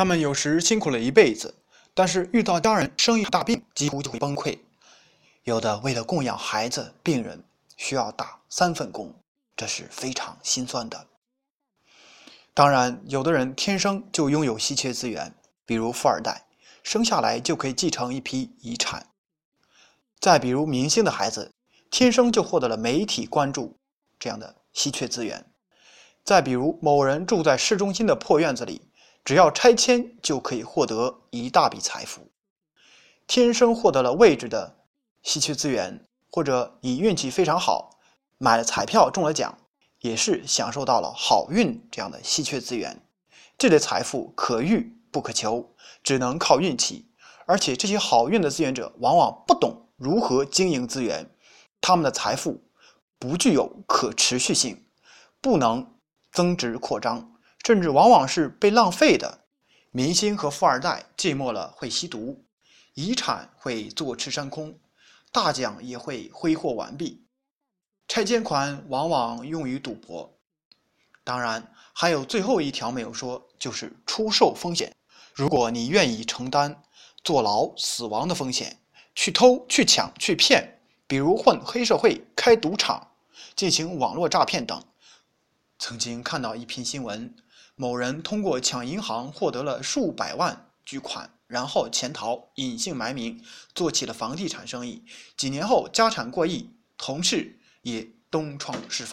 他们有时辛苦了一辈子，但是遇到家人生一大病，几乎就会崩溃。有的为了供养孩子、病人，需要打三份工，这是非常心酸的。当然，有的人天生就拥有稀缺资源，比如富二代，生下来就可以继承一批遗产；再比如明星的孩子，天生就获得了媒体关注这样的稀缺资源；再比如某人住在市中心的破院子里。只要拆迁就可以获得一大笔财富，天生获得了位置的稀缺资源，或者你运气非常好，买了彩票中了奖，也是享受到了好运这样的稀缺资源。这类财富可遇不可求，只能靠运气。而且这些好运的资源者往往不懂如何经营资源，他们的财富不具有可持续性，不能增值扩张。甚至往往是被浪费的。明星和富二代寂寞了会吸毒，遗产会坐吃山空，大奖也会挥霍完毕，拆迁款往往用于赌博。当然，还有最后一条没有说，就是出售风险。如果你愿意承担坐牢、死亡的风险，去偷、去抢、去骗，比如混黑社会、开赌场、进行网络诈骗等。曾经看到一篇新闻。某人通过抢银行获得了数百万巨款，然后潜逃，隐姓埋名，做起了房地产生意。几年后，家产过亿，同事也东窗事发。